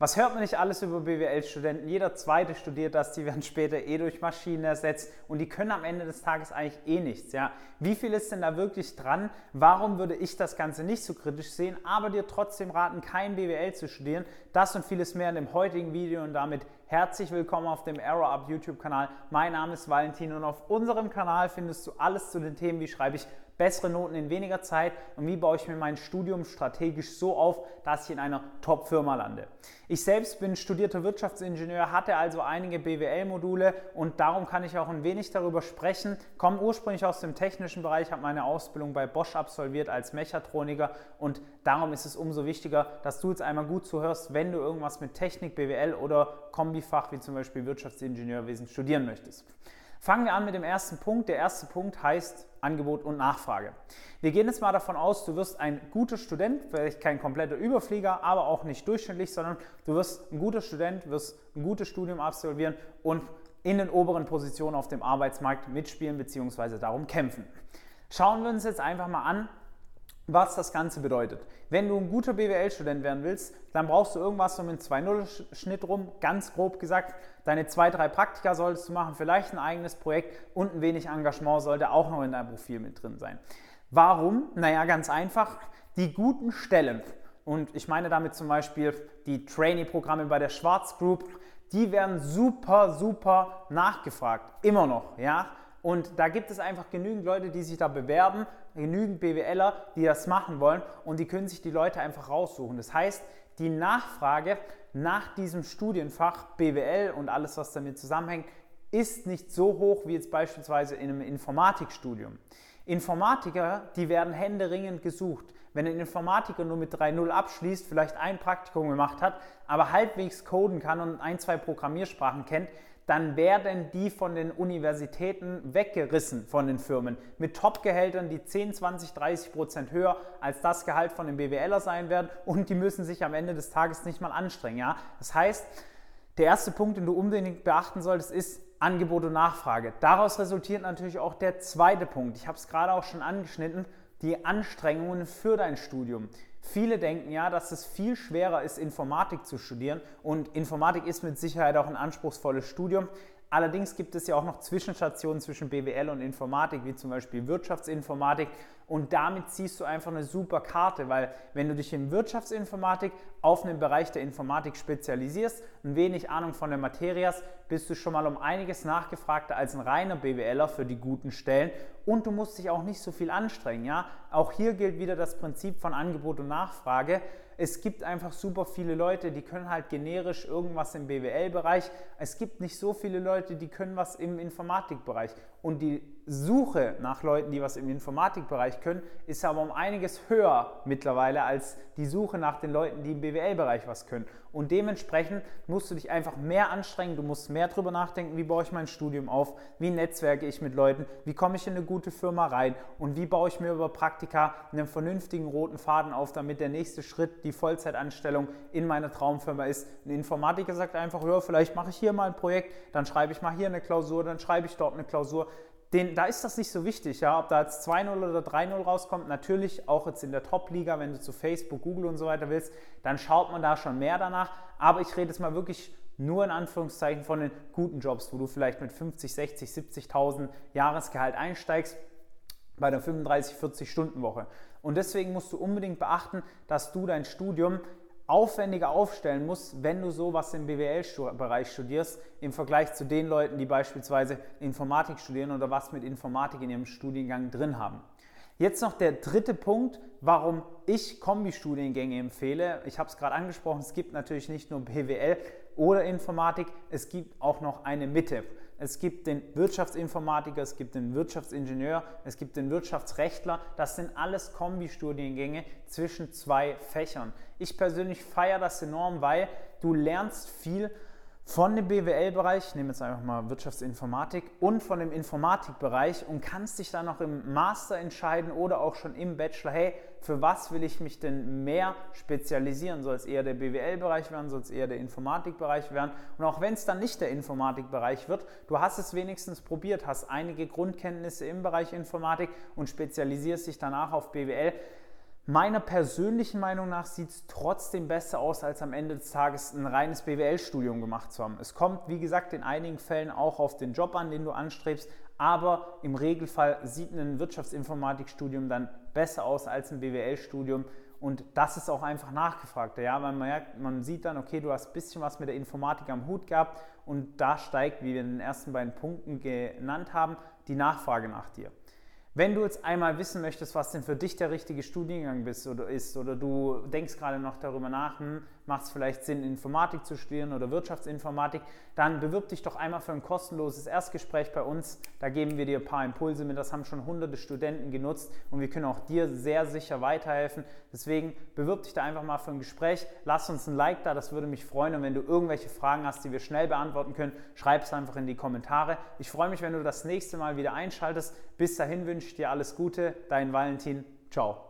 Was hört man nicht alles über BWL-Studenten? Jeder zweite studiert das, die werden später eh durch Maschinen ersetzt und die können am Ende des Tages eigentlich eh nichts. Ja? Wie viel ist denn da wirklich dran? Warum würde ich das Ganze nicht so kritisch sehen, aber dir trotzdem raten, kein BWL zu studieren? Das und vieles mehr in dem heutigen Video und damit herzlich willkommen auf dem Arrow Up YouTube-Kanal. Mein Name ist Valentin und auf unserem Kanal findest du alles zu den Themen, wie schreibe ich bessere Noten in weniger Zeit und wie baue ich mir mein Studium strategisch so auf, dass ich in einer Top-Firma lande. Ich selbst bin studierter Wirtschaftsingenieur, hatte also einige BWL-Module und darum kann ich auch ein wenig darüber sprechen. Komme ursprünglich aus dem technischen Bereich, habe meine Ausbildung bei Bosch absolviert als Mechatroniker und darum ist es umso wichtiger, dass du jetzt einmal gut zuhörst, wenn du irgendwas mit Technik, BWL oder Kombifach wie zum Beispiel Wirtschaftsingenieurwesen studieren möchtest. Fangen wir an mit dem ersten Punkt. Der erste Punkt heißt Angebot und Nachfrage. Wir gehen jetzt mal davon aus, du wirst ein guter Student, vielleicht kein kompletter Überflieger, aber auch nicht durchschnittlich, sondern du wirst ein guter Student, wirst ein gutes Studium absolvieren und in den oberen Positionen auf dem Arbeitsmarkt mitspielen bzw. darum kämpfen. Schauen wir uns jetzt einfach mal an, was das Ganze bedeutet. Wenn du ein guter BWL-Student werden willst, dann brauchst du irgendwas um den 2-0-Schnitt rum, ganz grob gesagt. Deine zwei, drei Praktika solltest du machen, vielleicht ein eigenes Projekt und ein wenig Engagement sollte auch noch in deinem Profil mit drin sein. Warum? Naja, ganz einfach. Die guten Stellen, und ich meine damit zum Beispiel die Trainee-Programme bei der Schwarz Group, die werden super, super nachgefragt. Immer noch, ja. Und da gibt es einfach genügend Leute, die sich da bewerben, genügend BWLer, die das machen wollen und die können sich die Leute einfach raussuchen. Das heißt, die Nachfrage nach diesem Studienfach BWL und alles, was damit zusammenhängt, ist nicht so hoch wie jetzt beispielsweise in einem Informatikstudium. Informatiker, die werden händeringend gesucht. Wenn ein Informatiker nur mit 3.0 abschließt, vielleicht ein Praktikum gemacht hat, aber halbwegs coden kann und ein, zwei Programmiersprachen kennt, dann werden die von den Universitäten weggerissen von den Firmen mit Top-Gehältern, die 10, 20, 30 Prozent höher als das Gehalt von den BWLer sein werden und die müssen sich am Ende des Tages nicht mal anstrengen. Ja? Das heißt, der erste Punkt, den du unbedingt beachten solltest, ist Angebot und Nachfrage. Daraus resultiert natürlich auch der zweite Punkt. Ich habe es gerade auch schon angeschnitten, die Anstrengungen für dein Studium. Viele denken ja, dass es viel schwerer ist, Informatik zu studieren und Informatik ist mit Sicherheit auch ein anspruchsvolles Studium. Allerdings gibt es ja auch noch Zwischenstationen zwischen BWL und Informatik, wie zum Beispiel Wirtschaftsinformatik. Und damit ziehst du einfach eine super Karte, weil wenn du dich in Wirtschaftsinformatik auf einen Bereich der Informatik spezialisierst, ein wenig Ahnung von der Materie hast, bist du schon mal um einiges nachgefragter als ein reiner BWLer für die guten Stellen. Und du musst dich auch nicht so viel anstrengen. Ja? Auch hier gilt wieder das Prinzip von Angebot und Nachfrage es gibt einfach super viele Leute, die können halt generisch irgendwas im BWL-Bereich. Es gibt nicht so viele Leute, die können was im Informatikbereich. Und die Suche nach Leuten, die was im Informatikbereich können, ist aber um einiges höher mittlerweile als die Suche nach den Leuten, die im BWL-Bereich was können. Und dementsprechend musst du dich einfach mehr anstrengen, du musst mehr darüber nachdenken, wie baue ich mein Studium auf, wie netzwerke ich mit Leuten, wie komme ich in eine gute Firma rein und wie baue ich mir über Praktika einen vernünftigen roten Faden auf, damit der nächste Schritt die Vollzeitanstellung in meiner Traumfirma ist. Ein Informatiker sagt einfach, ja, vielleicht mache ich hier mal ein Projekt, dann schreibe ich mal hier eine Klausur, dann schreibe ich dort eine Klausur den, da ist das nicht so wichtig, ja, ob da jetzt 2-0 oder 3-0 rauskommt. Natürlich auch jetzt in der Top-Liga, wenn du zu Facebook, Google und so weiter willst, dann schaut man da schon mehr danach. Aber ich rede jetzt mal wirklich nur in Anführungszeichen von den guten Jobs, wo du vielleicht mit 50, 60, 70.000 Jahresgehalt einsteigst bei der 35, 40 Stunden Woche. Und deswegen musst du unbedingt beachten, dass du dein Studium aufwendiger aufstellen musst, wenn du sowas im BWL-Bereich studierst, im Vergleich zu den Leuten, die beispielsweise Informatik studieren oder was mit Informatik in ihrem Studiengang drin haben. Jetzt noch der dritte Punkt, warum ich Kombi-Studiengänge empfehle. Ich habe es gerade angesprochen, es gibt natürlich nicht nur BWL oder Informatik, es gibt auch noch eine Mitte es gibt den Wirtschaftsinformatiker, es gibt den Wirtschaftsingenieur, es gibt den Wirtschaftsrechtler. Das sind alles Kombi-Studiengänge zwischen zwei Fächern. Ich persönlich feiere das enorm, weil du lernst viel von dem BWL-Bereich, ich nehme jetzt einfach mal Wirtschaftsinformatik, und von dem Informatikbereich und kannst dich dann noch im Master entscheiden oder auch schon im Bachelor, hey, für was will ich mich denn mehr spezialisieren? Soll es eher der BWL-Bereich werden, soll es eher der Informatikbereich werden? Und auch wenn es dann nicht der Informatikbereich wird, du hast es wenigstens probiert, hast einige Grundkenntnisse im Bereich Informatik und spezialisierst dich danach auf BWL Meiner persönlichen Meinung nach sieht es trotzdem besser aus, als am Ende des Tages ein reines BWL-Studium gemacht zu haben. Es kommt, wie gesagt, in einigen Fällen auch auf den Job an, den du anstrebst, aber im Regelfall sieht ein Wirtschaftsinformatikstudium dann besser aus als ein BWL-Studium und das ist auch einfach nachgefragt. Ja, man merkt, man sieht dann, okay, du hast ein bisschen was mit der Informatik am Hut gehabt und da steigt, wie wir in den ersten beiden Punkten genannt haben, die Nachfrage nach dir. Wenn du jetzt einmal wissen möchtest, was denn für dich der richtige Studiengang ist oder, ist, oder du denkst gerade noch darüber nach, hm, macht es vielleicht Sinn, Informatik zu studieren oder Wirtschaftsinformatik, dann bewirb dich doch einmal für ein kostenloses Erstgespräch bei uns. Da geben wir dir ein paar Impulse mit. Das haben schon hunderte Studenten genutzt und wir können auch dir sehr sicher weiterhelfen. Deswegen bewirb dich da einfach mal für ein Gespräch. Lass uns ein Like da, das würde mich freuen. Und wenn du irgendwelche Fragen hast, die wir schnell beantworten können, schreib es einfach in die Kommentare. Ich freue mich, wenn du das nächste Mal wieder einschaltest. Bis dahin wünsche ich dir alles Gute. Dein Valentin. Ciao.